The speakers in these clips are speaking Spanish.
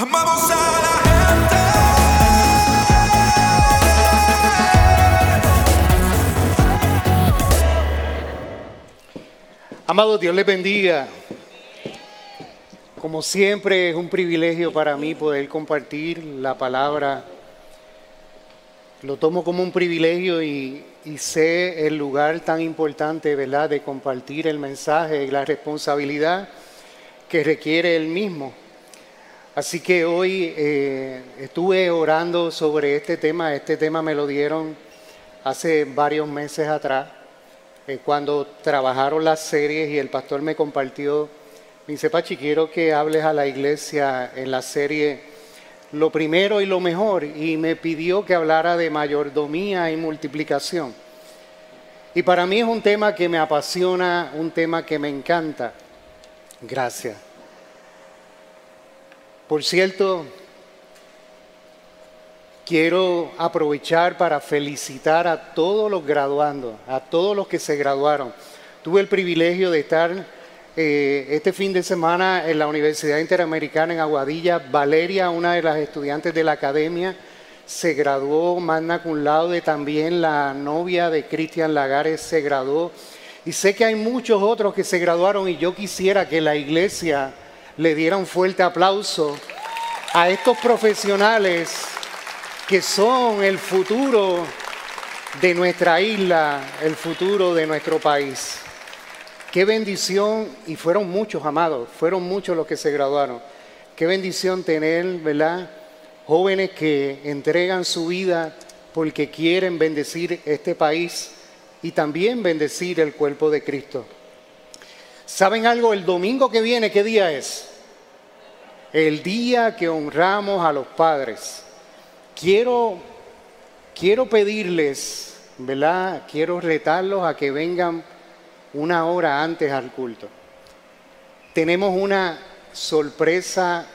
Amamos a la Amado Dios les bendiga. Como siempre es un privilegio para mí poder compartir la palabra. Lo tomo como un privilegio y, y sé el lugar tan importante, ¿verdad?, de compartir el mensaje y la responsabilidad que requiere el mismo. Así que hoy eh, estuve orando sobre este tema. Este tema me lo dieron hace varios meses atrás eh, cuando trabajaron las series y el pastor me compartió, me dice, Pachi, quiero que hables a la iglesia en la serie lo primero y lo mejor, y me pidió que hablara de mayordomía y multiplicación. Y para mí es un tema que me apasiona, un tema que me encanta. Gracias. Por cierto, Quiero aprovechar para felicitar a todos los graduandos, a todos los que se graduaron. Tuve el privilegio de estar eh, este fin de semana en la Universidad Interamericana en Aguadilla. Valeria, una de las estudiantes de la academia, se graduó magna cum laude. También la novia de Cristian Lagares se graduó. Y sé que hay muchos otros que se graduaron y yo quisiera que la iglesia le diera un fuerte aplauso a estos profesionales que son el futuro de nuestra isla, el futuro de nuestro país. Qué bendición, y fueron muchos, amados, fueron muchos los que se graduaron. Qué bendición tener, ¿verdad? Jóvenes que entregan su vida porque quieren bendecir este país y también bendecir el cuerpo de Cristo. ¿Saben algo? El domingo que viene, ¿qué día es? El día que honramos a los padres. Quiero, quiero pedirles, ¿verdad? Quiero retarlos a que vengan una hora antes al culto. Tenemos una sorpresa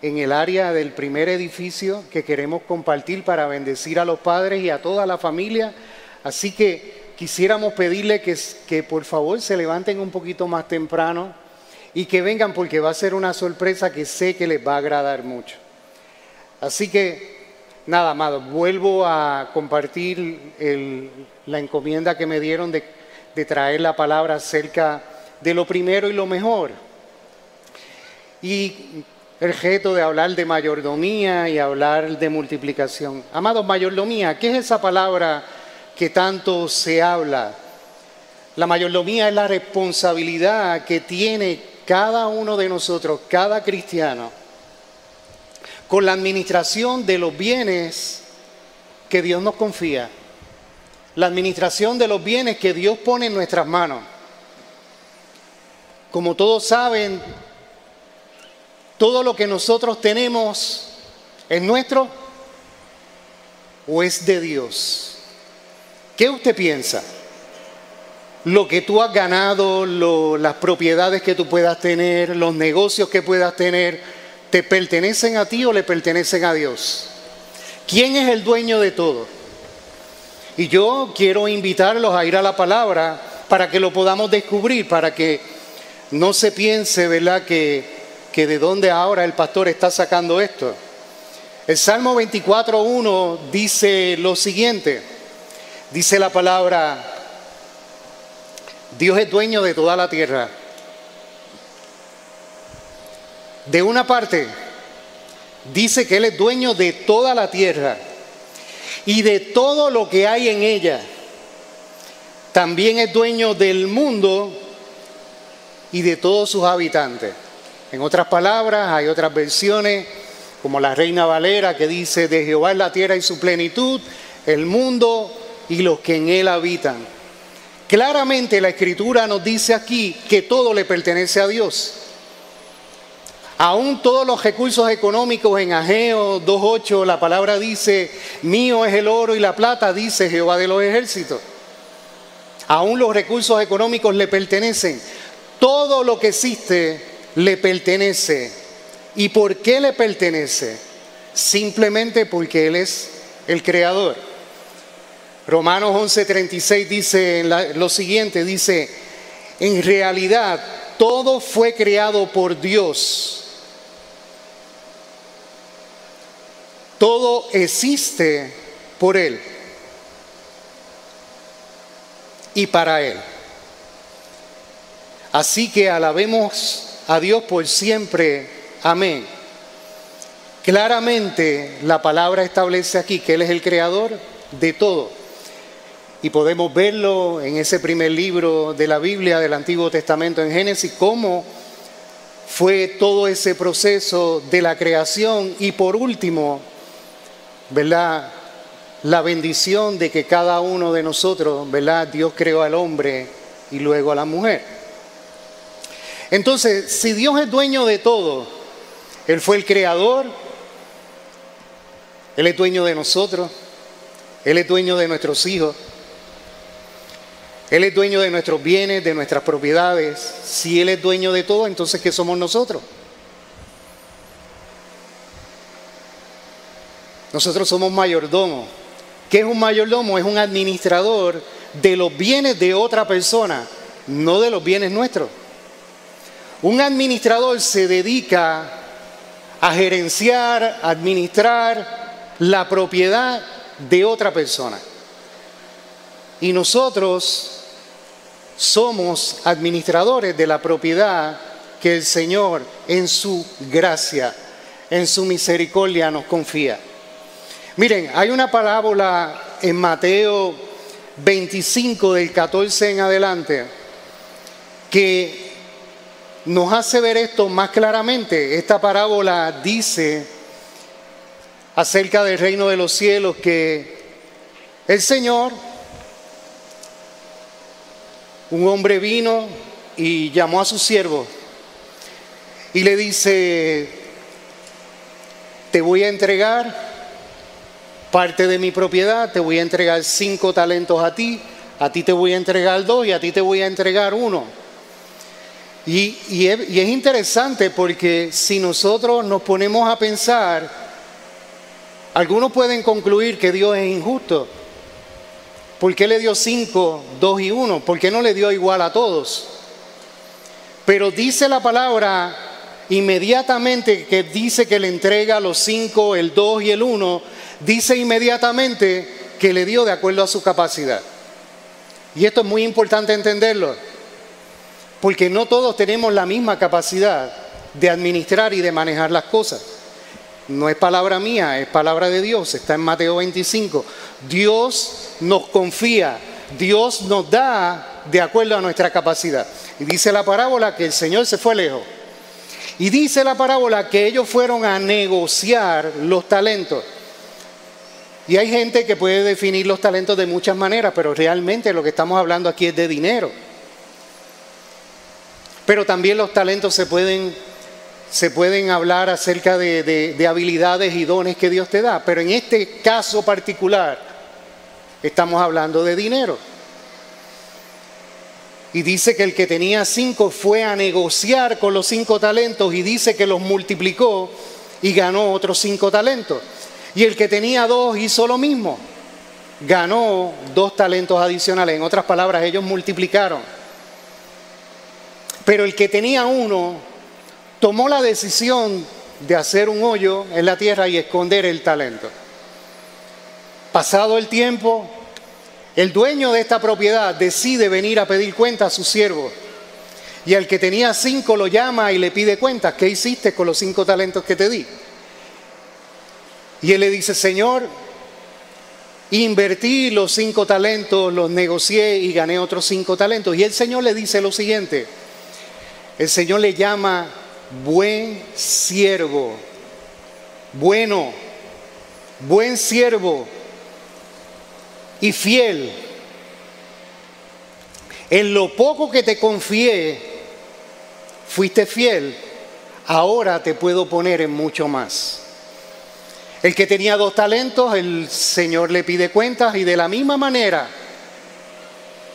en el área del primer edificio que queremos compartir para bendecir a los padres y a toda la familia. Así que quisiéramos pedirle que, por favor se levanten un poquito más temprano y que vengan porque va a ser una sorpresa que sé que les va a agradar mucho. Así que Nada, amado, vuelvo a compartir la encomienda que me dieron de, de traer la palabra acerca de lo primero y lo mejor. Y el reto de hablar de mayordomía y hablar de multiplicación. Amados, mayordomía, ¿qué es esa palabra que tanto se habla? La mayordomía es la responsabilidad que tiene cada uno de nosotros, cada cristiano, con la administración de los bienes que Dios nos confía. La administración de los bienes que Dios pone en nuestras manos. Como todos saben, todo lo que nosotros tenemos es nuestro o es de Dios. ¿Qué usted piensa? Lo que tú has ganado, lo- las propiedades que tú puedas tener, los negocios que puedas tener, ¿te pertenecen a ti o le pertenecen a Dios? ¿Quién es el dueño de todo? Y yo quiero invitarlos a ir a la palabra para que lo podamos descubrir, para que no se piense, ¿verdad?, que, que de dónde ahora el pastor está sacando esto. El Salmo 24.1 dice lo siguiente, dice la palabra, Dios es dueño de toda la tierra. De una parte, dice que Él es dueño de toda la tierra y de todo lo que hay en ella. También es dueño del mundo y de todos sus habitantes. En otras palabras, hay otras versiones, como la Reina Valera, que dice, de Jehová es la tierra y su plenitud, el mundo y los que en él habitan. Claramente la escritura nos dice aquí que todo le pertenece a Dios. Aún todos los recursos económicos en Ageo 2.8, la palabra dice, mío es el oro y la plata, dice Jehová de los ejércitos. Aún los recursos económicos le pertenecen. Todo lo que existe le pertenece. ¿Y por qué le pertenece? Simplemente porque Él es el creador. Romanos 11:36 dice lo siguiente, dice, en realidad todo fue creado por Dios Todo existe por Él y para Él. Así que alabemos a Dios por siempre. Amén. Claramente la palabra establece aquí que Él es el creador de todo. Y podemos verlo en ese primer libro de la Biblia del Antiguo Testamento en Génesis, cómo fue todo ese proceso de la creación y por último, ¿verdad? La bendición de que cada uno de nosotros, ¿verdad? Dios creó al hombre y luego a la mujer. Entonces, si Dios es dueño de todo, Él fue el creador, Él es dueño de nosotros, Él es dueño de nuestros hijos, Él es dueño de nuestros bienes, de nuestras propiedades. Si Él es dueño de todo, entonces ¿qué somos nosotros? Nosotros somos mayordomos. ¿Qué es un mayordomo? Es un administrador de los bienes de otra persona, no de los bienes nuestros. Un administrador se dedica a gerenciar, administrar la propiedad de otra persona. Y nosotros somos administradores de la propiedad que el Señor en su gracia, en su misericordia nos confía. Miren, hay una parábola en Mateo 25 del 14 en adelante que nos hace ver esto más claramente. Esta parábola dice acerca del reino de los cielos que el Señor un hombre vino y llamó a su siervo y le dice, te voy a entregar parte de mi propiedad, te voy a entregar cinco talentos a ti, a ti te voy a entregar dos y a ti te voy a entregar uno. Y, y, es, y es interesante porque si nosotros nos ponemos a pensar, algunos pueden concluir que Dios es injusto. ¿Por qué le dio cinco, dos y uno? ¿Por qué no le dio igual a todos? Pero dice la palabra inmediatamente que dice que le entrega los cinco, el dos y el uno, dice inmediatamente que le dio de acuerdo a su capacidad. Y esto es muy importante entenderlo, porque no todos tenemos la misma capacidad de administrar y de manejar las cosas. No es palabra mía, es palabra de Dios, está en Mateo 25. Dios nos confía, Dios nos da de acuerdo a nuestra capacidad. Y dice la parábola que el Señor se fue lejos. Y dice la parábola que ellos fueron a negociar los talentos. Y hay gente que puede definir los talentos de muchas maneras, pero realmente lo que estamos hablando aquí es de dinero. Pero también los talentos se pueden se pueden hablar acerca de, habilidades y dones que Dios te da, pero en este caso particular estamos hablando de dinero. Y dice que el que tenía cinco fue a negociar con los cinco talentos y dice que los multiplicó y ganó otros cinco talentos. Y el que tenía dos hizo lo mismo, ganó dos talentos adicionales. En otras palabras, ellos multiplicaron. Pero el que tenía uno tomó la decisión de hacer un hoyo en la tierra y esconder el talento. Pasado el tiempo, el dueño de esta propiedad decide venir a pedir cuenta a su siervo. Y al que tenía cinco lo llama y le pide cuentas. ¿Qué hiciste con los cinco talentos que te di? Y él le dice, Señor, invertí los cinco talentos, los negocié y gané otros cinco talentos. Y el Señor le dice lo siguiente. El Señor le llama buen siervo, bueno, buen siervo y fiel. En lo poco que te confié, fuiste fiel, ahora te puedo poner en mucho más. El que tenía dos talentos, el Señor le pide cuentas y de la misma manera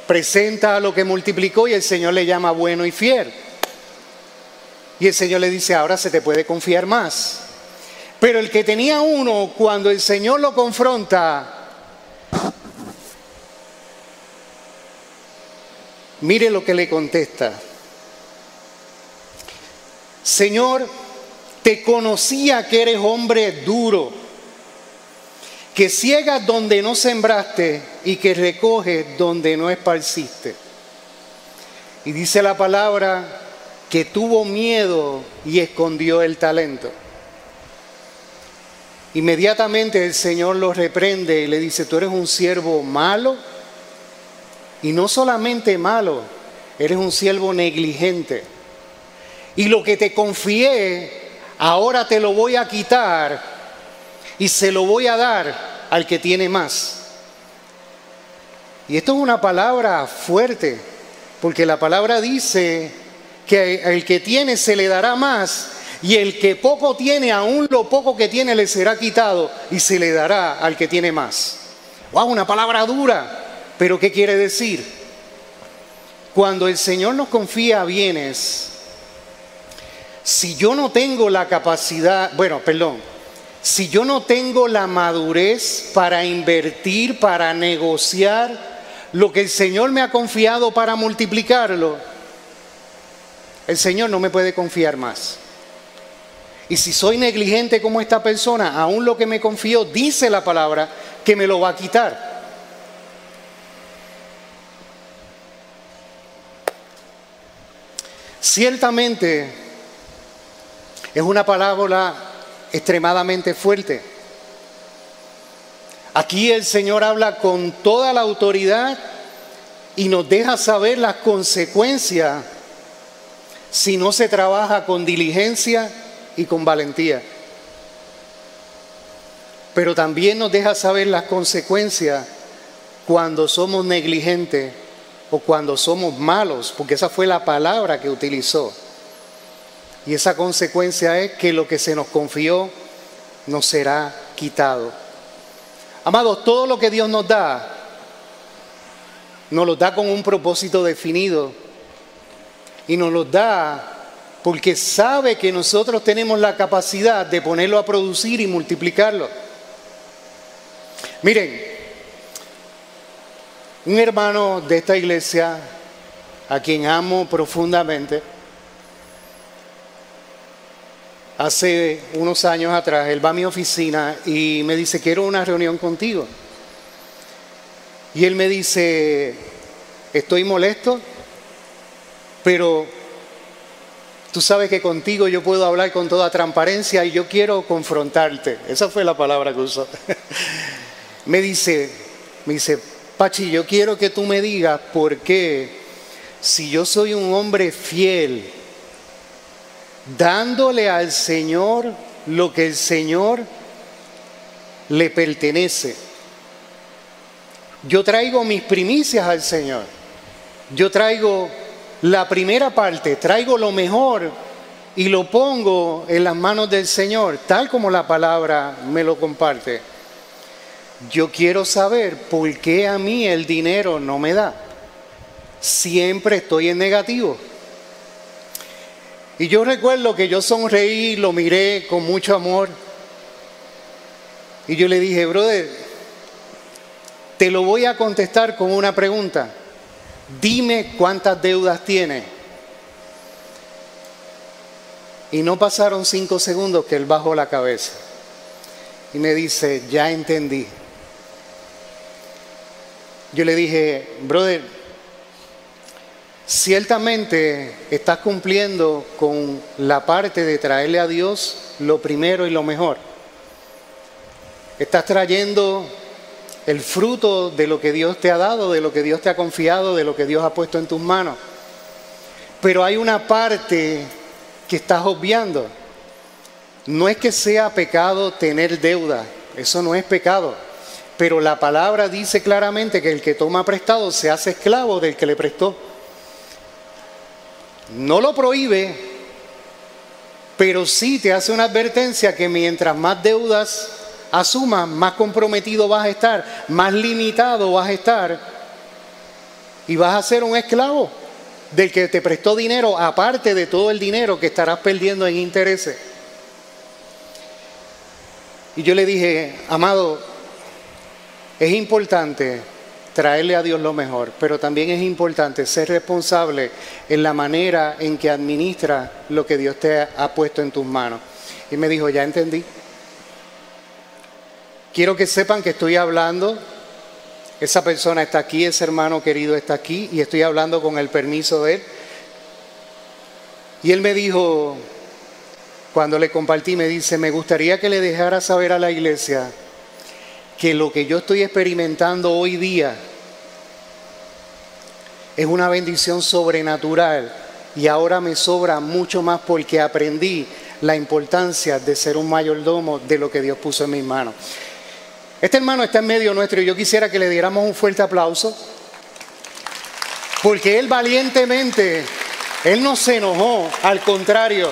presenta lo que multiplicó y el Señor le llama bueno y fiel. Y el Señor le dice, ahora se te puede confiar más. Pero el que tenía uno, cuando el Señor lo confronta, mire lo que le contesta. Señor, te conocía que eres hombre duro, que ciegas donde no sembraste y que recoges donde no esparciste. Y dice la palabra que tuvo miedo y escondió el talento. Inmediatamente el Señor lo reprende y le dice, tú eres un siervo malo y no solamente malo, eres un siervo negligente. Y lo que te confié, ahora te lo voy a quitar y se lo voy a dar al que tiene más. Y esto es una palabra fuerte, porque la palabra dice que el que tiene se le dará más y el que poco tiene, aún lo poco que tiene le será quitado y se le dará al que tiene más. Wow, una palabra dura, pero ¿qué quiere decir? Cuando el Señor nos confía bienes, si yo no tengo la capacidad, bueno, perdón, si yo no tengo la madurez para invertir, para negociar lo que el Señor me ha confiado para multiplicarlo, el Señor no me puede confiar más. Y si soy negligente como esta persona, aún lo que me confió, dice la palabra, que me lo va a quitar. Ciertamente es una palabra extremadamente fuerte. Aquí el Señor habla con toda la autoridad y nos deja saber las consecuencias si no se trabaja con diligencia y con valentía. Pero también nos deja saber las consecuencias cuando somos negligentes o cuando somos malos, porque esa fue la palabra que utilizó. Y esa consecuencia es que lo que se nos confió nos será quitado. Amados, todo lo que Dios nos da, nos lo da con un propósito definido. Y nos lo da porque sabe que nosotros tenemos la capacidad de ponerlo a producir y multiplicarlo. Miren, un hermano de esta iglesia, a quien amo profundamente, hace unos años atrás, él va a mi oficina y me dice, quiero una reunión contigo. Y él me dice, estoy molesto, pero tú sabes que contigo yo puedo hablar con toda transparencia y yo quiero confrontarte. Esa fue la palabra que usó. me dice, me dice, Pachi, yo quiero que tú me digas por qué, si yo soy un hombre fiel, dándole al Señor lo que el Señor le pertenece. Yo traigo mis primicias al Señor. Yo traigo la primera parte, traigo lo mejor y lo pongo en las manos del Señor, tal como la palabra me lo comparte. Yo quiero saber por qué a mí el dinero no me da. Siempre estoy en negativo. Y yo recuerdo que yo sonreí, lo miré con mucho amor. Y yo le dije, brother, te lo voy a contestar con una pregunta. Dime cuántas deudas tienes. Y no pasaron cinco segundos que él bajó la cabeza. Y me dice, ya entendí. Yo le dije, brother, ciertamente estás cumpliendo con la parte de traerle a Dios lo primero y lo mejor. Estás trayendo el fruto de lo que Dios te ha dado, de lo que Dios te ha confiado, de lo que Dios ha puesto en tus manos. Pero hay una parte que estás obviando. No es que sea pecado tener deuda, eso no es pecado. Pero la palabra dice claramente que el que toma prestado se hace esclavo del que le prestó. No lo prohíbe, pero sí te hace una advertencia que mientras más deudas asumas, más comprometido vas a estar, más limitado vas a estar y vas a ser un esclavo del que te prestó dinero, aparte de todo el dinero que estarás perdiendo en intereses. Y yo le dije, amado, es importante traerle a Dios lo mejor, pero también es importante ser responsable en la manera en que administra lo que Dios te ha puesto en tus manos. Y me dijo, ya entendí. Quiero que sepan que estoy hablando, esa persona está aquí, ese hermano querido está aquí y estoy hablando con el permiso de él. Y él me dijo, cuando le compartí, me dice, me gustaría que le dejara saber a la iglesia que lo que yo estoy experimentando hoy día es una bendición sobrenatural y ahora me sobra mucho más porque aprendí la importancia de ser un mayordomo de lo que Dios puso en mis manos. Este hermano está en medio nuestro y yo quisiera que le diéramos un fuerte aplauso porque él valientemente, él no se enojó, al contrario,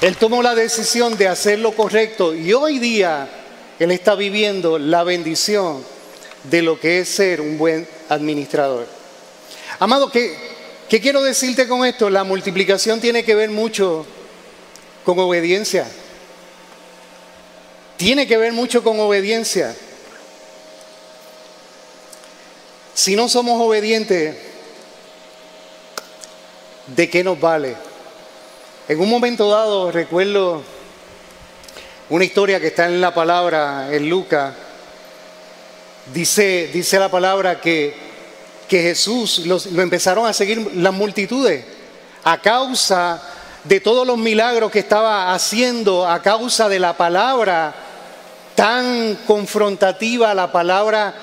él tomó la decisión de hacer lo correcto y hoy día él está viviendo la bendición de lo que es ser un buen administrador. Amado, ¿qué, ¿qué quiero decirte con esto? La multiplicación tiene que ver mucho con obediencia. Tiene que ver mucho con obediencia. Si no somos obedientes, ¿de qué nos vale? En un momento dado recuerdo una historia que está en la palabra, en Lucas. Dice, dice la palabra que, que Jesús lo empezaron a seguir las multitudes a causa de todos los milagros que estaba haciendo, a causa de la palabra tan confrontativa, la palabra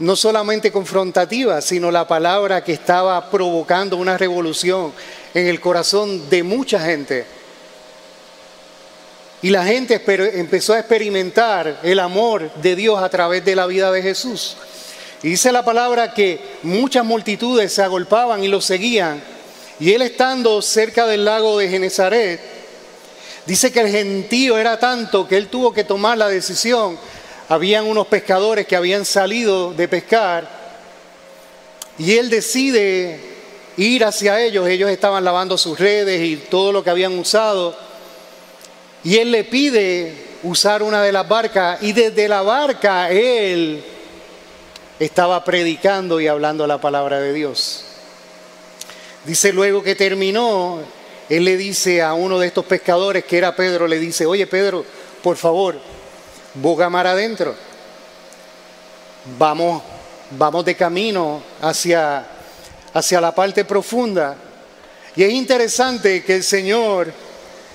no solamente confrontativa, sino la palabra que estaba provocando una revolución en el corazón de mucha gente. Y la gente empezó a experimentar el amor de Dios a través de la vida de Jesús. Y dice la palabra que muchas multitudes se agolpaban y lo seguían. Y él estando cerca del lago de Genezaret, dice que el gentío era tanto que él tuvo que tomar la decisión. Habían unos pescadores que habían salido de pescar y él decide ir hacia ellos. Ellos estaban lavando sus redes y todo lo que habían usado. Y él le pide usar una de las barcas y desde la barca él estaba predicando y hablando la palabra de Dios. Dice luego que terminó, él le dice a uno de estos pescadores que era Pedro, le dice, oye Pedro, por favor, boga mar adentro. Vamos, vamos de camino hacia, hacia la parte profunda. Y es interesante que el Señor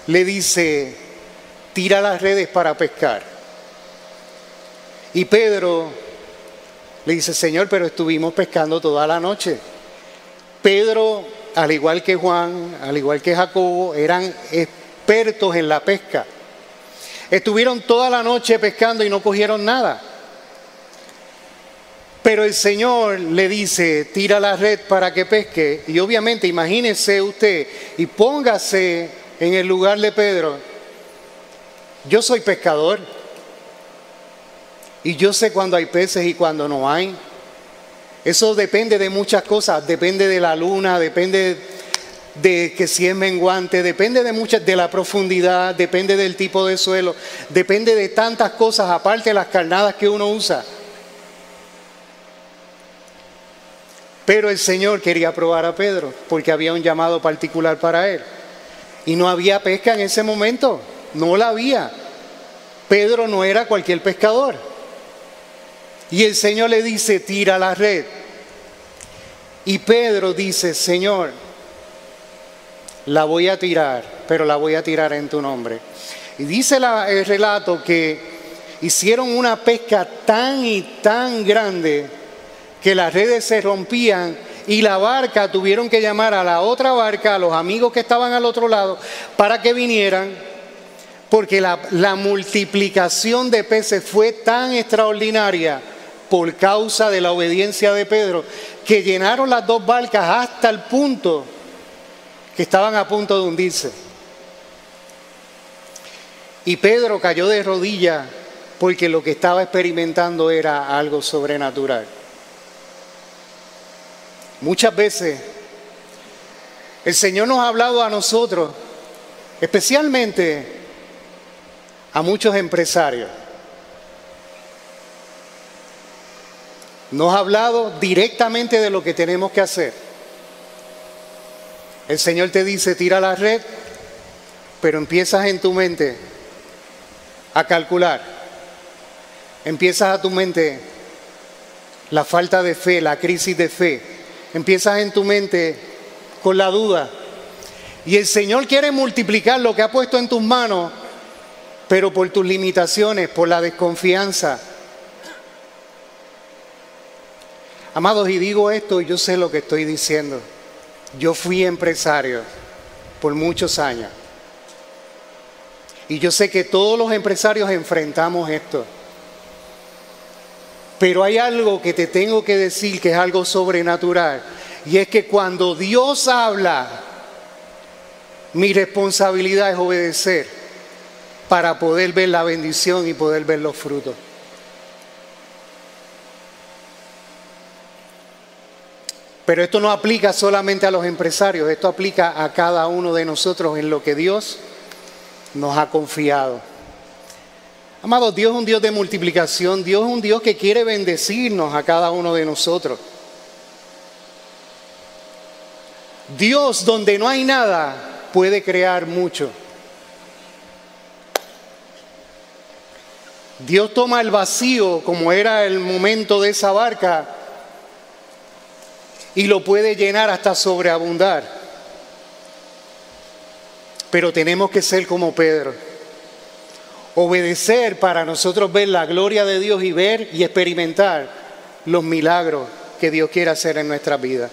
le dice, tira las redes para pescar. Y Pedro le dice, Señor, pero estuvimos pescando toda la noche. Pedro, al igual que Juan, al igual que Jacobo, eran expertos en la pesca. Estuvieron toda la noche pescando y no cogieron nada. Pero el Señor le dice, tira la red para que pesque. Y obviamente, imagínese usted y póngase en el lugar de Pedro yo soy pescador y yo sé cuando hay peces y cuando no hay. Eso depende de muchas cosas, depende de la luna, depende de que si es menguante, depende de muchas, de la profundidad, depende del tipo de suelo, depende de tantas cosas, aparte de las carnadas que uno usa. Pero el Señor quería probar a Pedro porque había un llamado particular para él. Y no había pesca en ese momento. No la había. Pedro no era cualquier pescador. Y el Señor le dice, tira la red. Y Pedro dice, Señor, la voy a tirar, pero la voy a tirar en tu nombre. Y dice el relato que hicieron una pesca tan y tan grande que las redes se rompían y la barca tuvieron que llamar a la otra barca, a los amigos que estaban al otro lado, para que vinieran porque la, multiplicación de peces fue tan extraordinaria por causa de la obediencia de Pedro, que llenaron las dos barcas hasta el punto que estaban a punto de hundirse. Y Pedro cayó de rodillas porque lo que estaba experimentando era algo sobrenatural. Muchas veces el Señor nos ha hablado a nosotros, especialmente a muchos empresarios. Nos ha hablado directamente de lo que tenemos que hacer. El Señor te dice, tira la red, pero empiezas en tu mente a calcular empiezas a tu mente la falta de fe, la crisis de fe. Empiezas en tu mente con la duda. Y el Señor quiere multiplicar lo que ha puesto en tus manos, pero por tus limitaciones, por la desconfianza. Amados, y digo esto, yo sé lo que estoy diciendo. Yo fui empresario por muchos años. Y yo sé que todos los empresarios enfrentamos esto. Pero hay algo que te tengo que decir que es algo sobrenatural. Y es que cuando Dios habla, mi responsabilidad es obedecer para poder ver la bendición y poder ver los frutos. Pero esto no aplica solamente a los empresarios, esto aplica a cada uno de nosotros en lo que Dios nos ha confiado. Amados, Dios es un Dios de multiplicación, Dios es un Dios que quiere bendecirnos a cada uno de nosotros. Dios donde no hay nada puede crear mucho. Dios toma el vacío como era el momento de esa barca y lo puede llenar hasta sobreabundar. Pero tenemos que ser como Pedro. Obedecer para nosotros ver la gloria de Dios y ver y experimentar los milagros que Dios quiere hacer en nuestra vida.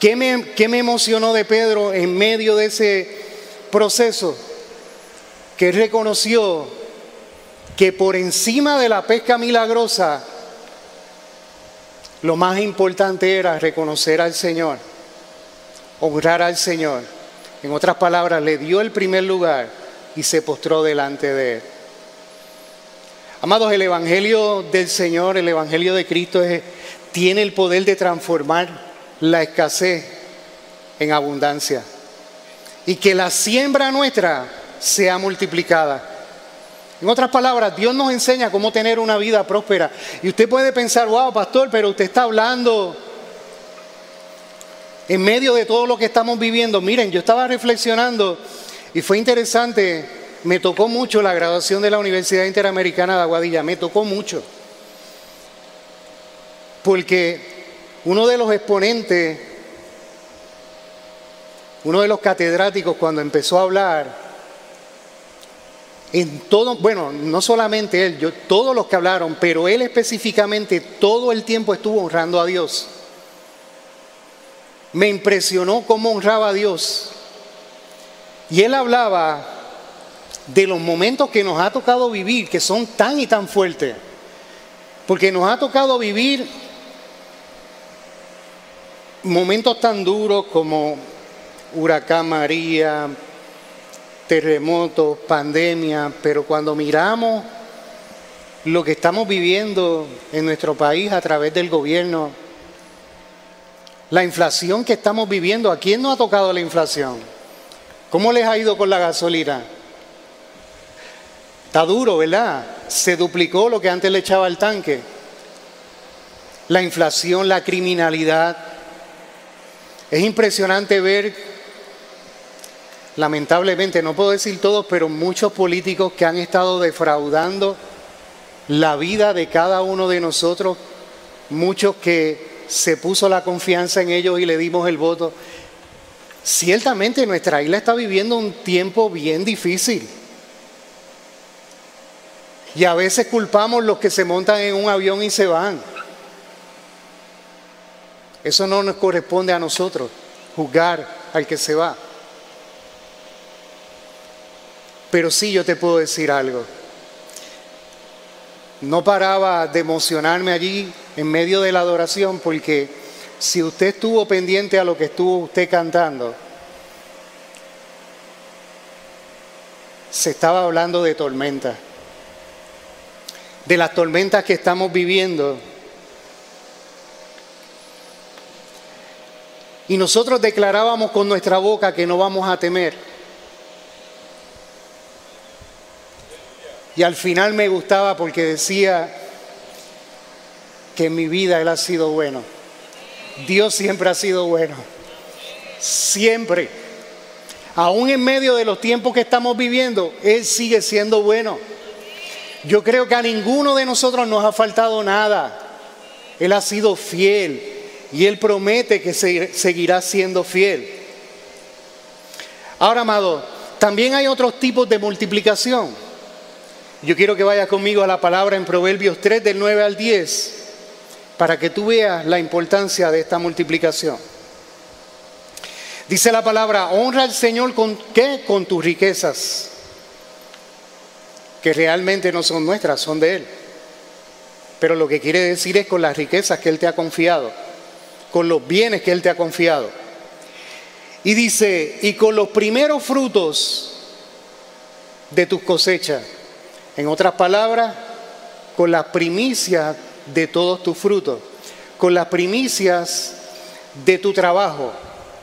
¿Qué me, ¿Qué me emocionó de Pedro en medio de ese proceso? Que reconoció que por encima de la pesca milagrosa, lo más importante era reconocer al Señor, honrar al Señor. En otras palabras, le dio el primer lugar y se postró delante de él. Amados, el Evangelio del Señor, el Evangelio de Cristo tiene el poder de transformar la escasez en abundancia y que la siembra nuestra sea multiplicada. En otras palabras, Dios nos enseña cómo tener una vida próspera. Y usted puede pensar, wow, pastor, pero usted está hablando en medio de todo lo que estamos viviendo. Miren, yo estaba reflexionando y fue interesante, me tocó mucho la graduación de la Universidad Interamericana de Aguadilla, me tocó mucho. Porque uno de los exponentes, uno de los catedráticos cuando empezó a hablar, en todo, bueno, no solamente él, yo, todos los que hablaron, pero él específicamente todo el tiempo estuvo honrando a Dios. Me impresionó cómo honraba a Dios. Y él hablaba de los momentos que nos ha tocado vivir, que son tan y tan fuertes. Porque nos ha tocado vivir momentos tan duros como huracán María, terremotos, pandemia, pero cuando miramos lo que estamos viviendo en nuestro país a través del gobierno, la inflación que estamos viviendo, ¿a quién no ha tocado la inflación? ¿Cómo les ha ido con la gasolina? Está duro, ¿verdad? Se duplicó lo que antes le echaba al tanque. La inflación, la criminalidad, es impresionante ver, lamentablemente, no puedo decir todos, pero muchos políticos que han estado defraudando la vida de cada uno de nosotros, muchos que se puso la confianza en ellos y le dimos el voto. Ciertamente nuestra isla está viviendo un tiempo bien difícil. Y a veces culpamos los que se montan en un avión y se van. Eso no nos corresponde a nosotros, juzgar al que se va. Pero sí yo te puedo decir algo. No paraba de emocionarme allí en medio de la adoración porque si usted estuvo pendiente a lo que estuvo usted cantando, se estaba hablando de tormentas, de las tormentas que estamos viviendo Y nosotros declarábamos con nuestra boca que no vamos a temer. Y al final me gustaba porque decía que en mi vida Él ha sido bueno. Dios siempre ha sido bueno. Siempre. Aún en medio de los tiempos que estamos viviendo, Él sigue siendo bueno. Yo creo que a ninguno de nosotros nos ha faltado nada. Él ha sido fiel y Él promete que seguirá siendo fiel. Ahora, amado, también hay otros tipos de multiplicación. Yo quiero que vayas conmigo a la palabra en Proverbios 3 del 9 al 10 para que tú veas la importancia de esta multiplicación. Dice la palabra, honra al Señor con qué? Con tus riquezas, que realmente no son nuestras, son de Él. Pero lo que quiere decir es con las riquezas que Él te ha confiado, con los bienes que Él te ha confiado. Y dice, y con los primeros frutos de tus cosechas. En otras palabras, con las primicias de todos tus frutos, con las primicias de tu trabajo,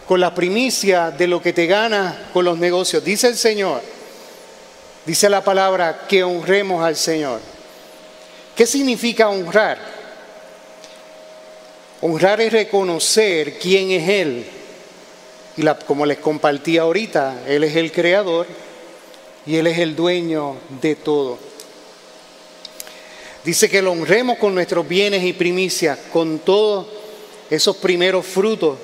con las primicias de lo que te gana con los negocios. Dice el Señor, dice la palabra, que honremos al Señor. ¿Qué significa honrar? Honrar es reconocer quién es Él y como les compartí ahorita, Él es el creador y Él es el dueño de todo. Dice que lo honremos con nuestros bienes y primicias, con todos esos primeros frutos.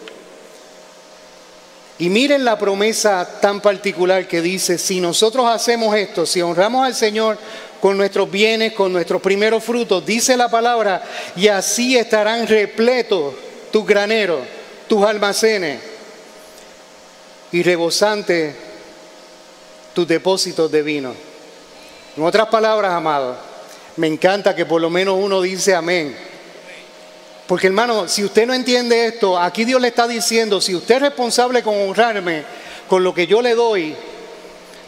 Y miren la promesa tan particular que dice, si nosotros hacemos esto, si honramos al Señor con nuestros bienes, con nuestros primeros frutos, dice la palabra, y así estarán repletos tus graneros, tus almacenes y rebosante tus depósitos de vino. En otras palabras, amado, me encanta que por lo menos uno dice amén. Porque hermano, si usted no entiende esto, aquí Dios le está diciendo, si usted es responsable con honrarme con lo que yo le doy,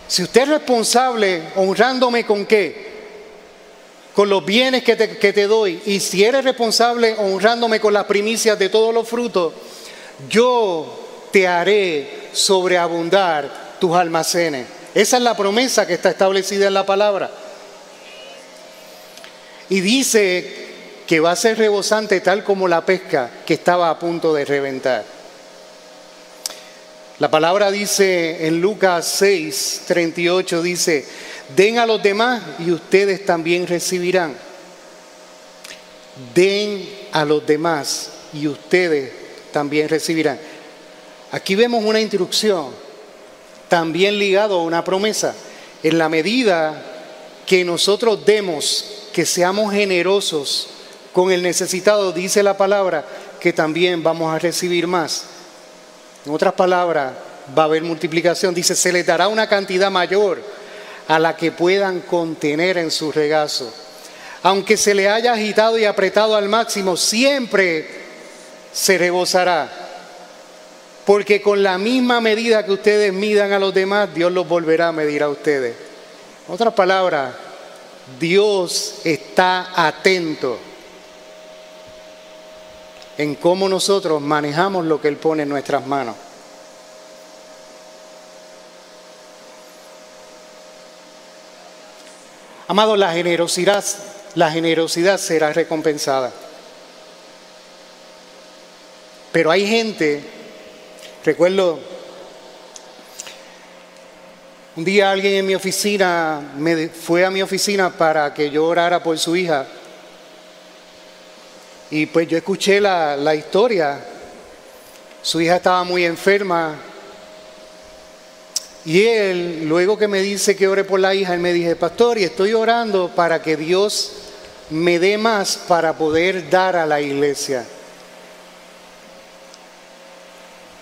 si usted es responsable honrándome con qué? Con los bienes que te, que te doy. Y si eres responsable honrándome con las primicias de todos los frutos, yo te haré sobreabundar tus almacenes. Esa es la promesa que está establecida en la palabra. Y dice que va a ser rebosante tal como la pesca que estaba a punto de reventar. La palabra dice en Lucas 6, 38, dice, den a los demás y ustedes también recibirán. Den a los demás y ustedes también recibirán. Aquí vemos una instrucción también ligado a una promesa. En la medida que nosotros demos, que seamos generosos con el necesitado, dice la palabra, que también vamos a recibir más. En otras palabras, va a haber multiplicación. Dice, se les dará una cantidad mayor a la que puedan contener en su regazo. Aunque se le haya agitado y apretado al máximo, siempre se rebosará porque con la misma medida que ustedes midan a los demás, Dios los volverá a medir a ustedes. En otras palabras, Dios está atento en cómo nosotros manejamos lo que Él pone en nuestras manos. Amado, la generosidad, la generosidad será recompensada. Pero hay gente Recuerdo un día alguien en mi oficina me fue a mi oficina para que yo orara por su hija. Y pues yo escuché la, la historia. Su hija estaba muy enferma. Y él, luego que me dice que ore por la hija, él me dice, pastor, y estoy orando para que Dios me dé más para poder dar a la iglesia.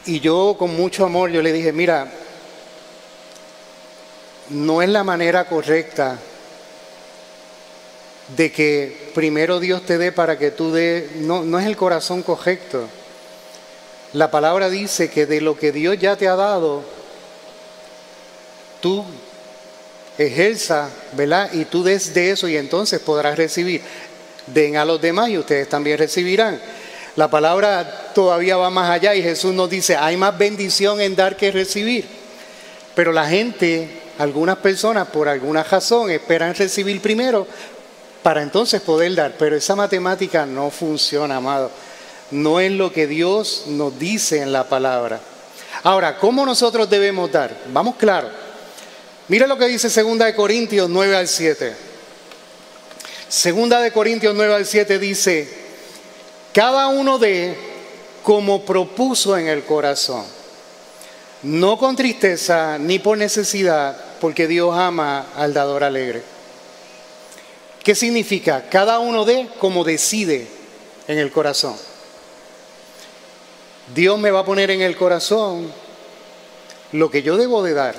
Y yo con mucho amor, yo le dije, mira, no es la manera correcta de que primero Dios te dé para que tú dé, no, no es el corazón correcto. La palabra dice que de lo que Dios ya te ha dado, tú ejerza, ¿verdad? Y tú des de eso y entonces podrás recibir. Den a los demás y ustedes también recibirán. La palabra todavía va más allá y Jesús nos dice, hay más bendición en dar que recibir. Pero la gente, algunas personas por alguna razón esperan recibir primero para entonces poder dar. Pero esa matemática no funciona, amado. No es lo que Dios nos dice en la palabra. Ahora, ¿cómo nosotros debemos dar? Vamos claro. Mira lo que dice 2 Corintios 9 al 7. Segunda de Corintios 9 al 7 dice, cada uno de como propuso en el corazón, no con tristeza ni por necesidad, porque Dios ama al dador alegre. ¿Qué significa? Cada uno de como decide en el corazón. Dios me va a poner en el corazón lo que yo debo de dar.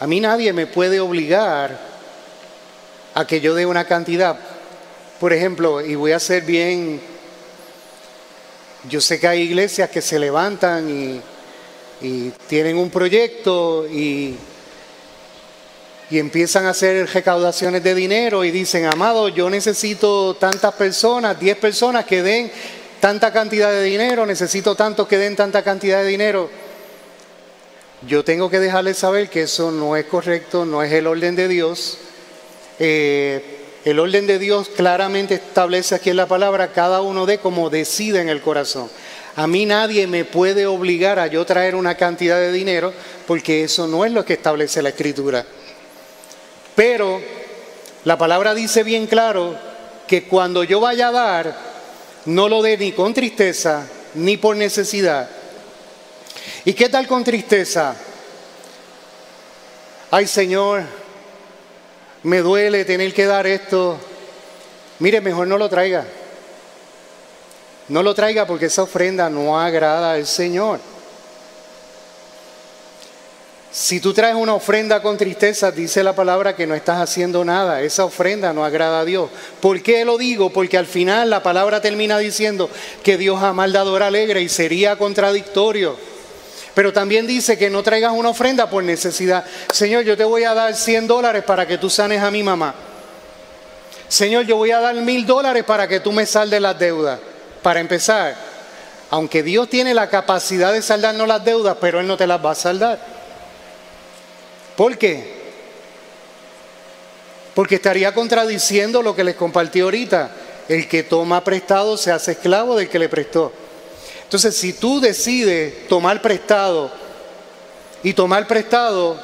A mí nadie me puede obligar a que yo dé una cantidad. Por ejemplo, y voy a ser bien, yo sé que hay iglesias que se levantan y, tienen un proyecto y, y empiezan a hacer recaudaciones de dinero y dicen, amado, yo necesito tantas personas, 10 personas que den tanta cantidad de dinero, necesito tantos que den tanta cantidad de dinero. Yo tengo que dejarles saber que eso no es correcto, no es el orden de Dios. Eh, el orden de Dios claramente establece aquí en la palabra, cada uno de como decide en el corazón. A mí nadie me puede obligar a yo traer una cantidad de dinero porque eso no es lo que establece la escritura. Pero la palabra dice bien claro que cuando yo vaya a dar, no lo dé ni con tristeza ni por necesidad. ¿Y qué tal con tristeza? Ay Señor, me duele tener que dar esto. Mire, mejor no lo traiga. No lo traiga porque esa ofrenda no agrada al Señor. Si tú traes una ofrenda con tristeza, dice la palabra que no estás haciendo nada. Esa ofrenda no agrada a Dios. ¿Por qué lo digo? Porque al final la palabra termina diciendo que Dios ama al alegre y sería contradictorio. Pero también dice que no traigas una ofrenda por necesidad. Señor, yo te voy a dar 100 dólares para que tú sanes a mi mamá. Señor, yo voy a dar mil dólares para que tú me saldes las deudas. Para empezar, aunque Dios tiene la capacidad de saldarnos las deudas, pero Él no te las va a saldar. ¿Por qué? Porque estaría contradiciendo lo que les compartí ahorita. El que toma prestado se hace esclavo del que le prestó. Entonces, si tú decides tomar prestado y tomar prestado,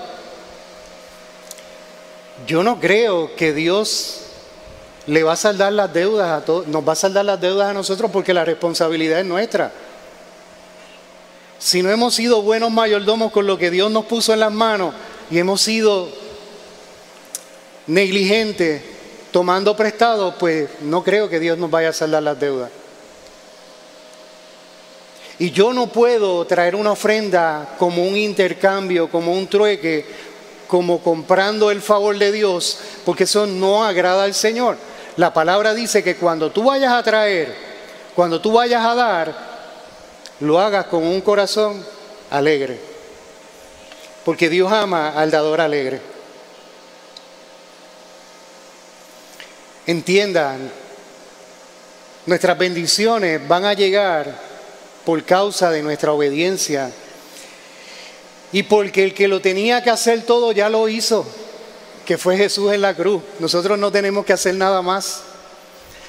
yo no creo que Dios le va a saldar las deudas a todos, nos va a saldar las deudas a nosotros porque la responsabilidad es nuestra. Si no hemos sido buenos mayordomos con lo que Dios nos puso en las manos y hemos sido negligentes tomando prestado, pues no creo que Dios nos vaya a saldar las deudas. Y yo no puedo traer una ofrenda como un intercambio, como un trueque, como comprando el favor de Dios, porque eso no agrada al Señor. La palabra dice que cuando tú vayas a traer, cuando tú vayas a dar, lo hagas con un corazón alegre. Porque Dios ama al dador alegre. Entiendan, nuestras bendiciones van a llegar por causa de nuestra obediencia. Y porque el que lo tenía que hacer todo ya lo hizo, que fue Jesús en la cruz. Nosotros no tenemos que hacer nada más.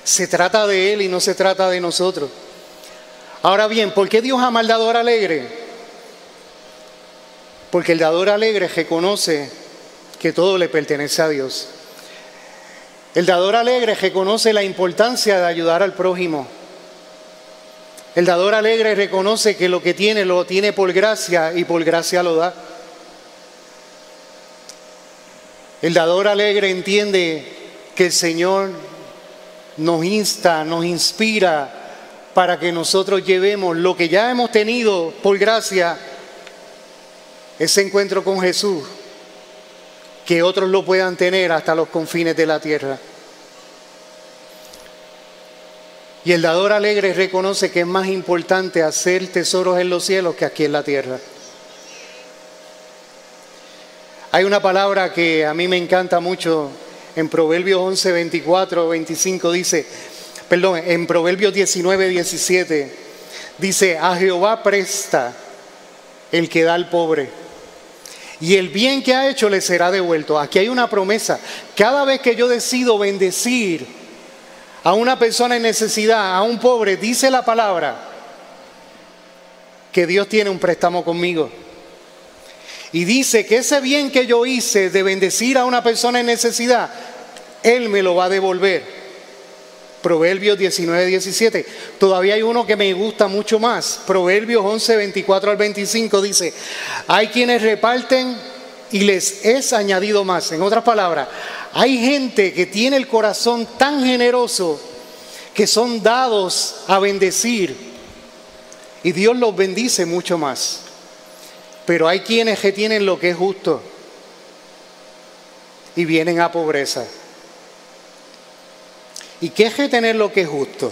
Se trata de Él y no se trata de nosotros. Ahora bien, ¿por qué Dios ama al dador alegre? Porque el dador alegre reconoce que todo le pertenece a Dios. El dador alegre reconoce la importancia de ayudar al prójimo. El dador alegre reconoce que lo que tiene lo tiene por gracia y por gracia lo da. El dador alegre entiende que el Señor nos insta, nos inspira para que nosotros llevemos lo que ya hemos tenido por gracia, ese encuentro con Jesús, que otros lo puedan tener hasta los confines de la tierra. Y el dador alegre reconoce que es más importante hacer tesoros en los cielos que aquí en la tierra. Hay una palabra que a mí me encanta mucho en Proverbios 11, 24, 25 dice, perdón, en Proverbios 19, 17 dice, a Jehová presta el que da al pobre y el bien que ha hecho le será devuelto. Aquí hay una promesa. Cada vez que yo decido bendecir a una persona en necesidad, a un pobre, dice la palabra que Dios tiene un préstamo conmigo. Y dice que ese bien que yo hice de bendecir a una persona en necesidad, Él me lo va a devolver. Proverbios 19, 17. Todavía hay uno que me gusta mucho más. Proverbios 11, 24 al 25 dice, hay quienes reparten y les es añadido más. En otras palabras, hay gente que tiene el corazón tan generoso que son dados a bendecir y Dios los bendice mucho más. Pero hay quienes que tienen lo que es justo y vienen a pobreza. ¿Y qué es retener lo que es justo?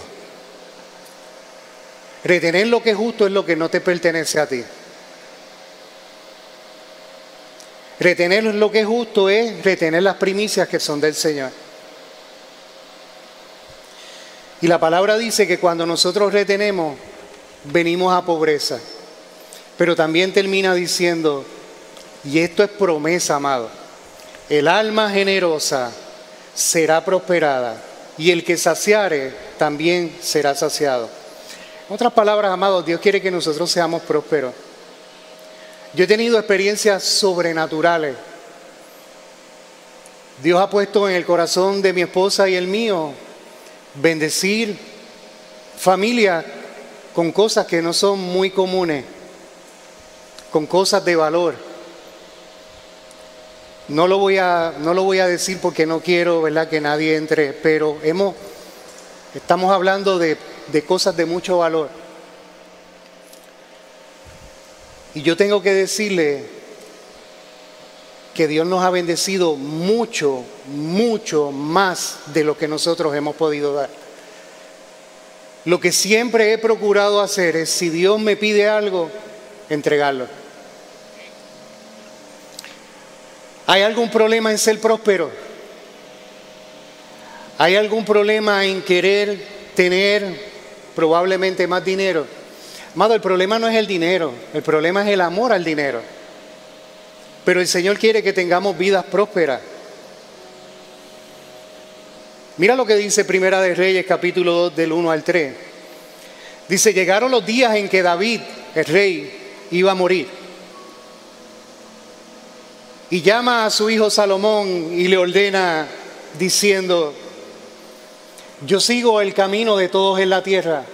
Retener lo que es justo es lo que no te pertenece a ti. Retener lo que es justo es retener las primicias que son del Señor. Y la palabra dice que cuando nosotros retenemos, venimos a pobreza. Pero también termina diciendo, y esto es promesa, amado, el alma generosa será prosperada y el que saciare también será saciado. En otras palabras, amados, Dios quiere que nosotros seamos prósperos. Yo he tenido experiencias sobrenaturales. Dios ha puesto en el corazón de mi esposa y el mío bendecir familia con cosas que no son muy comunes, con cosas de valor. No lo voy a, no lo voy a decir porque no quiero ¿verdad? que nadie entre, pero hemos, estamos hablando de, de cosas de mucho valor. Y yo tengo que decirle que Dios nos ha bendecido mucho, mucho más de lo que nosotros hemos podido dar. Lo que siempre he procurado hacer es, si Dios me pide algo, entregarlo. ¿Hay algún problema en ser próspero? ¿Hay algún problema en querer tener probablemente más dinero? Amado, el problema no es el dinero, el problema es el amor al dinero. Pero el Señor quiere que tengamos vidas prósperas. Mira lo que dice Primera de Reyes, capítulo 2, del 1 al 3. Dice, llegaron los días en que David, el rey, iba a morir. Y llama a su hijo Salomón y le ordena diciendo, yo sigo el camino de todos en la tierra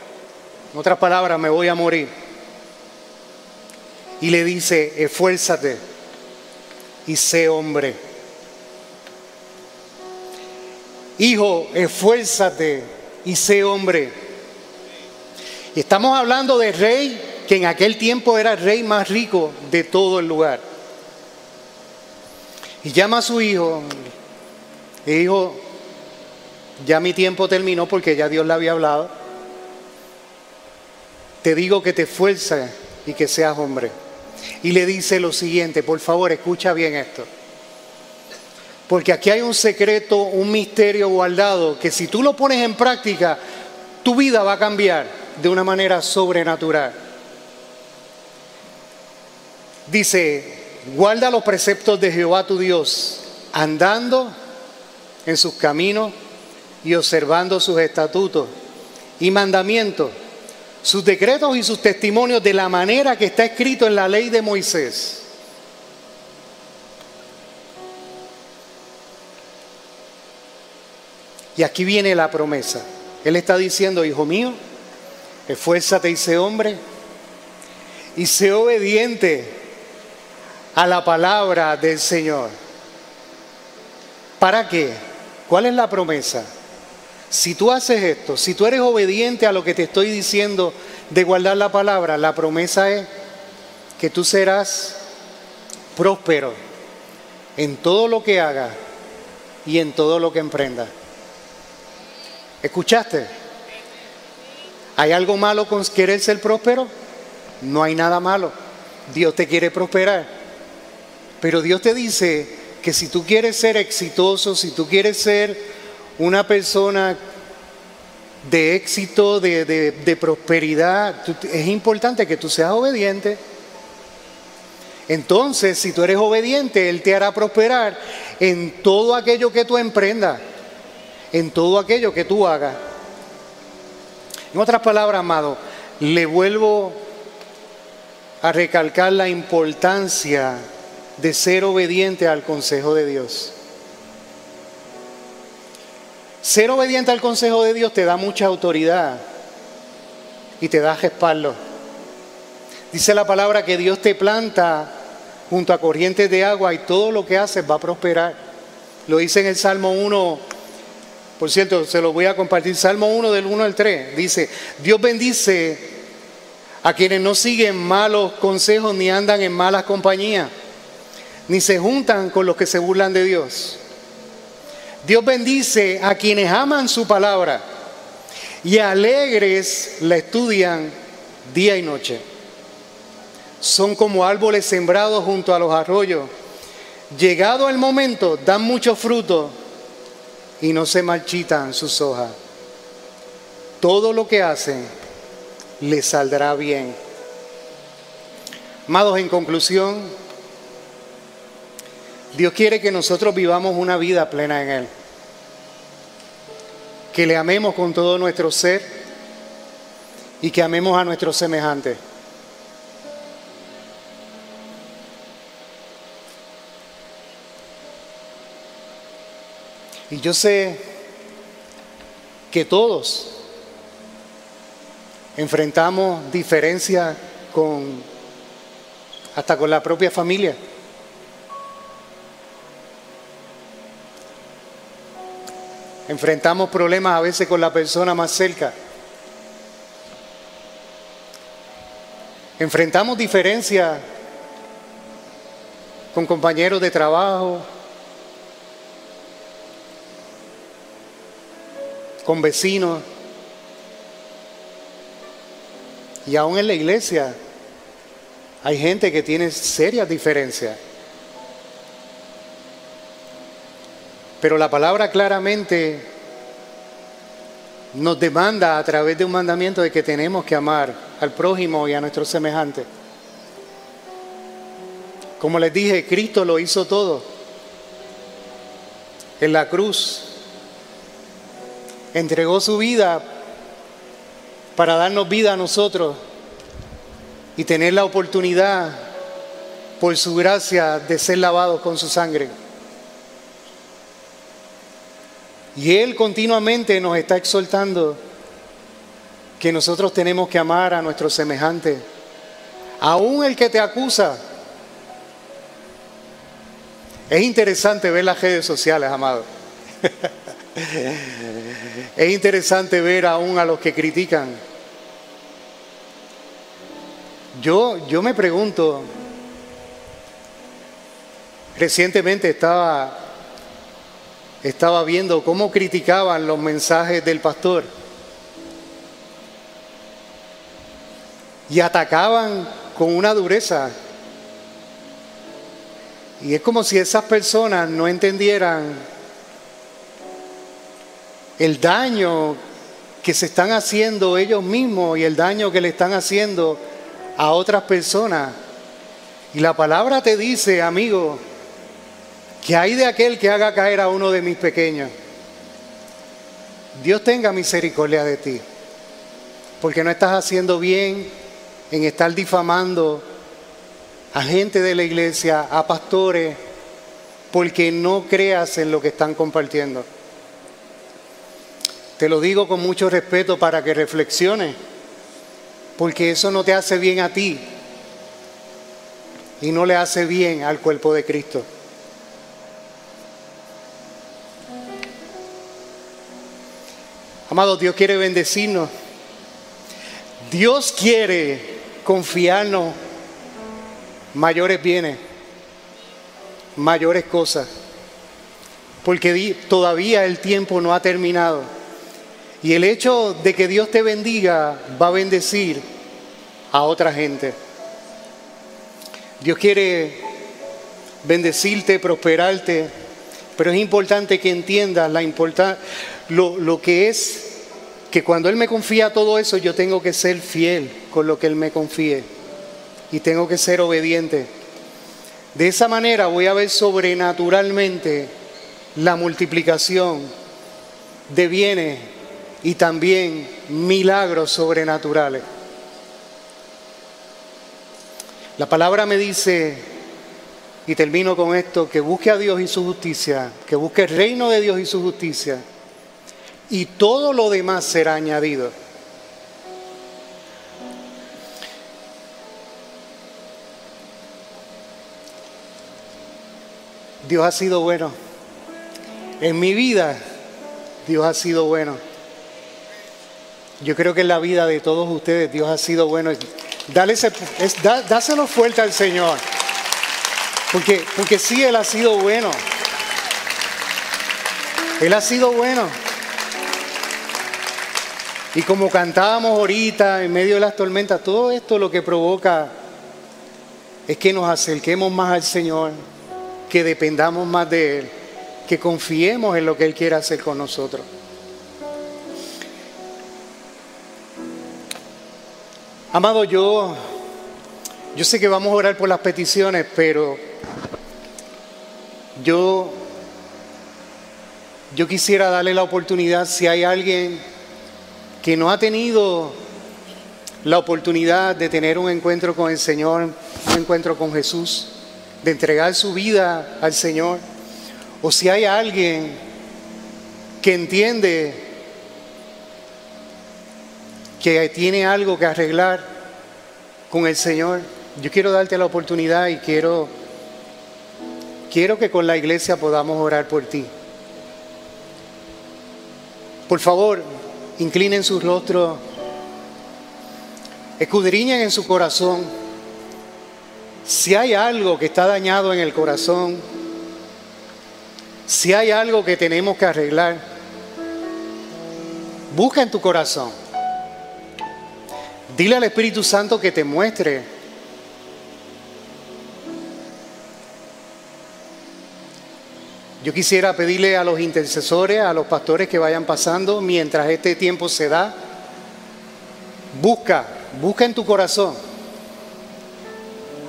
en otras palabras, me voy a morir. Y le dice, esfuérzate y sé hombre. Hijo, esfuérzate y sé hombre. Y estamos hablando de rey que en aquel tiempo era el rey más rico de todo el lugar. Y llama a su hijo y dijo, ya mi tiempo terminó porque ya Dios le había hablado te digo que te esfuerces y que seas hombre. Y le dice lo siguiente, por favor, escucha bien esto. Porque aquí hay un secreto, un misterio guardado, que si tú lo pones en práctica, tu vida va a cambiar de una manera sobrenatural. Dice, guarda los preceptos de Jehová tu Dios, andando en sus caminos y observando sus estatutos y mandamientos sus decretos y sus testimonios de la manera que está escrito en la ley de Moisés. Y aquí viene la promesa. Él está diciendo, hijo mío, esfuérzate y sé hombre, y sé obediente a la palabra del Señor. ¿Para qué? ¿Cuál es la promesa? Si tú haces esto, si tú eres obediente a lo que te estoy diciendo de guardar la palabra, la promesa es que tú serás próspero en todo lo que hagas y en todo lo que emprendas. ¿Escuchaste? ¿Hay algo malo con querer ser próspero? No hay nada malo. Dios te quiere prosperar. Pero Dios te dice que si tú quieres ser exitoso, si tú quieres ser una persona de éxito, de, prosperidad, es importante que tú seas obediente. Entonces, si tú eres obediente, Él te hará prosperar en todo aquello que tú emprendas, en todo aquello que tú hagas. En otras palabras, amado, le vuelvo a recalcar la importancia de ser obediente al consejo de Dios. Ser obediente al consejo de Dios te da mucha autoridad y te da respaldo. Dice la palabra que Dios te planta junto a corrientes de agua y todo lo que haces va a prosperar. Lo dice en el Salmo 1, por cierto, se lo voy a compartir. Salmo 1 del 1 al 3. Dice, Dios bendice a quienes no siguen malos consejos ni andan en malas compañías, ni se juntan con los que se burlan de Dios. Dios bendice a quienes aman su palabra y alegres la estudian día y noche. Son como árboles sembrados junto a los arroyos. Llegado el momento, dan mucho fruto y no se marchitan sus hojas. Todo lo que hacen les saldrá bien. Amados, en conclusión, Dios quiere que nosotros vivamos una vida plena en Él. Que le amemos con todo nuestro ser y que amemos a nuestros semejantes. Y yo sé que todos enfrentamos diferencias con hasta con la propia familia. Enfrentamos problemas a veces con la persona más cerca. Enfrentamos diferencias con compañeros de trabajo, con vecinos. Y aún en la iglesia hay gente que tiene serias diferencias. Pero la palabra claramente nos demanda a través de un mandamiento de que tenemos que amar al prójimo y a nuestros semejantes. Como les dije, Cristo lo hizo todo. En la cruz entregó su vida para darnos vida a nosotros y tener la oportunidad, por su gracia, de ser lavados con su sangre. Y Él continuamente nos está exhortando que nosotros tenemos que amar a nuestros semejantes, aún el que te acusa. Es interesante ver las redes sociales, amado. es interesante ver aún a los que critican. Yo, yo me pregunto, recientemente estaba estaba viendo cómo criticaban los mensajes del pastor. Y atacaban con una dureza. Y es como si esas personas no entendieran el daño que se están haciendo ellos mismos y el daño que le están haciendo a otras personas. Y la palabra te dice, amigo, que hay de aquel que haga caer a uno de mis pequeños. Dios tenga misericordia de ti, porque no estás haciendo bien en estar difamando a gente de la iglesia, a pastores, porque no creas en lo que están compartiendo. Te lo digo con mucho respeto para que reflexiones, porque eso no te hace bien a ti y no le hace bien al cuerpo de Cristo. Amado, Dios quiere bendecirnos. Dios quiere confiarnos mayores bienes, mayores cosas, porque todavía el tiempo no ha terminado. Y el hecho de que Dios te bendiga va a bendecir a otra gente. Dios quiere bendecirte, prosperarte, pero es importante que entiendas la importancia lo, que es que cuando Él me confía todo eso, yo tengo que ser fiel con lo que Él me confíe y tengo que ser obediente. De esa manera voy a ver sobrenaturalmente la multiplicación de bienes y también milagros sobrenaturales. La palabra me dice, y termino con esto, que busque a Dios y su justicia, que busque el reino de Dios y su justicia y todo lo demás será añadido. Dios ha sido bueno. En mi vida, Dios ha sido bueno. Yo creo que en la vida de todos ustedes, Dios ha sido bueno. Dale ese, es, dá, dáselo fuerte al Señor. Porque, porque sí, Él ha sido bueno. Él ha sido bueno. Y como cantábamos ahorita en medio de las tormentas, todo esto lo que provoca es que nos acerquemos más al Señor, que dependamos más de Él, que confiemos en lo que Él quiere hacer con nosotros. Amado, yo, yo sé que vamos a orar por las peticiones, pero yo, yo quisiera darle la oportunidad si hay alguien que no ha tenido la oportunidad de tener un encuentro con el Señor, un encuentro con Jesús, de entregar su vida al Señor, o si hay alguien que entiende que tiene algo que arreglar con el Señor, yo quiero darte la oportunidad y quiero quiero que con la iglesia podamos orar por ti. Por favor, inclinen su rostro, escudriñen en su corazón. Si hay algo que está dañado en el corazón, si hay algo que tenemos que arreglar, busca en tu corazón. Dile al Espíritu Santo que te muestre Yo quisiera pedirle a los intercesores, a los pastores que vayan pasando mientras este tiempo se da, busca, busca en tu corazón.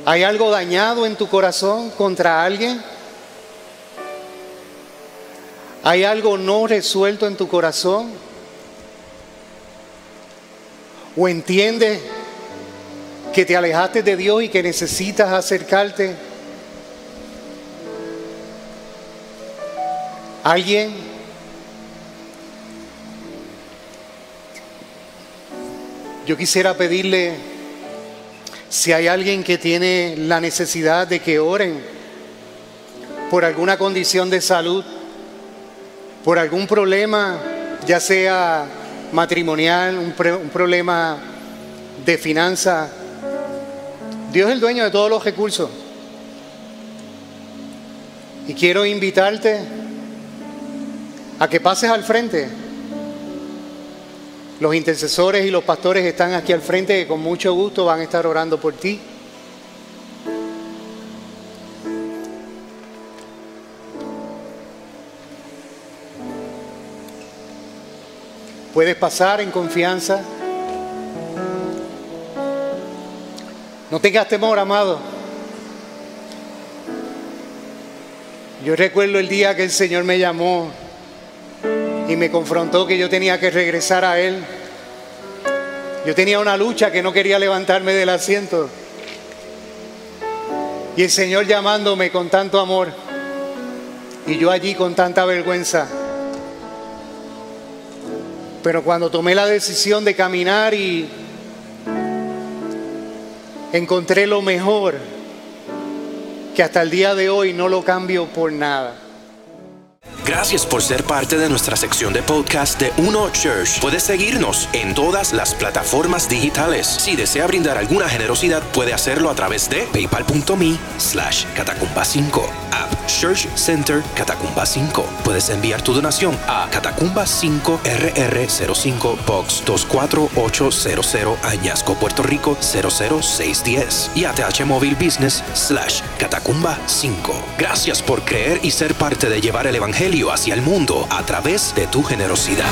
¿Hay algo dañado en tu corazón contra alguien? ¿Hay algo no resuelto en tu corazón? ¿O entiendes que te alejaste de Dios y que necesitas acercarte? ¿Alguien? Yo quisiera pedirle, si hay alguien que tiene la necesidad de que oren por alguna condición de salud, por algún problema, ya sea matrimonial, un, problema de finanza, Dios es el dueño de todos los recursos. Y quiero invitarte a que pases al frente. Los intercesores y los pastores están aquí al frente que con mucho gusto van a estar orando por ti. Puedes pasar en confianza. No tengas temor, amado. Yo recuerdo el día que el Señor me llamó y me confrontó que yo tenía que regresar a Él. Yo tenía una lucha que no quería levantarme del asiento. Y el Señor llamándome con tanto amor. Y yo allí con tanta vergüenza. Pero cuando tomé la decisión de caminar y encontré lo mejor, que hasta el día de hoy no lo cambio por nada. Gracias por ser parte de nuestra sección de podcast de Uno Church. Puedes seguirnos en todas las plataformas digitales. Si desea brindar alguna generosidad, puede hacerlo a través de paypal.me slash catacumba 5 app Church Center Catacumba 5. Puedes enviar tu donación a Catacumba 5 RR05 Box 24800 Añasco, Puerto Rico 00610 y ATH Móvil Business slash Catacumba 5. Gracias por creer y ser parte de llevar el Evangelio hacia el mundo a través de tu generosidad.